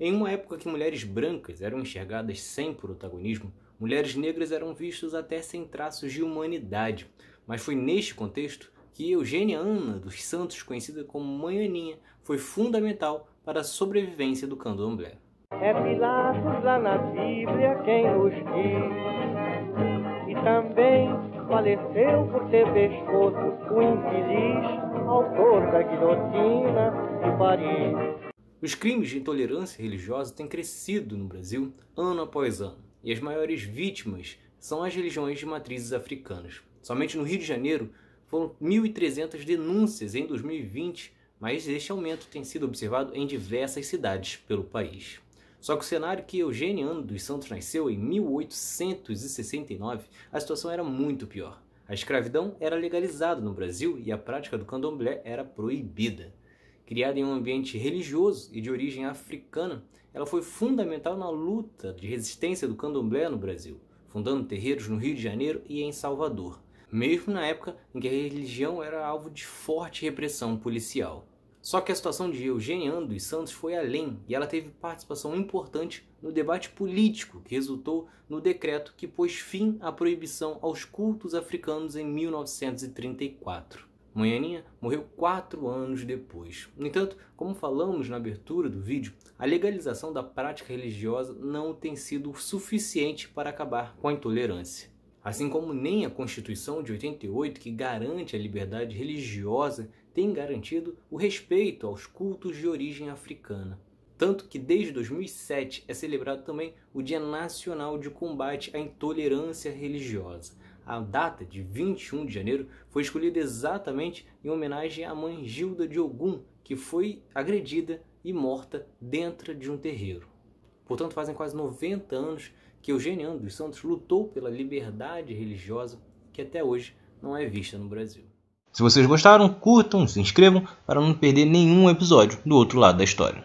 Em uma época que mulheres brancas eram enxergadas sem protagonismo, mulheres negras eram vistas até sem traços de humanidade. Mas foi neste contexto que Eugênia Ana dos Santos, conhecida como Mãe Aninha, foi fundamental para a sobrevivência do candomblé. É Pilatos lá na Bíblia quem nos diz, e também faleceu por ter pescoço o infeliz autor da guilhotina de Paris. Os crimes de intolerância religiosa têm crescido no Brasil ano após ano, e as maiores vítimas são as religiões de matrizes africanas. Somente no Rio de Janeiro foram 1.300 denúncias em 2020, mas este aumento tem sido observado em diversas cidades pelo país. Só que o cenário que Eugênio dos Santos nasceu em 1869, a situação era muito pior. A escravidão era legalizada no Brasil e a prática do candomblé era proibida. Criada em um ambiente religioso e de origem africana, ela foi fundamental na luta de resistência do candomblé no Brasil, fundando terreiros no Rio de Janeiro e em Salvador, mesmo na época em que a religião era alvo de forte repressão policial. Só que a situação de Eugênia dos Santos foi além e ela teve participação importante no debate político que resultou no decreto que pôs fim à proibição aos cultos africanos em 1934. Manhaninha morreu quatro anos depois. No entanto, como falamos na abertura do vídeo, a legalização da prática religiosa não tem sido suficiente para acabar com a intolerância. Assim como nem a Constituição de 88, que garante a liberdade religiosa, tem garantido o respeito aos cultos de origem africana. Tanto que desde 2007 é celebrado também o Dia Nacional de Combate à Intolerância Religiosa a data de 21 de janeiro foi escolhida exatamente em homenagem à mãe Gilda de Ogum, que foi agredida e morta dentro de um terreiro. Portanto, fazem quase 90 anos que Eugênio dos Santos lutou pela liberdade religiosa que até hoje não é vista no Brasil. Se vocês gostaram, curtam, se inscrevam para não perder nenhum episódio do outro lado da história.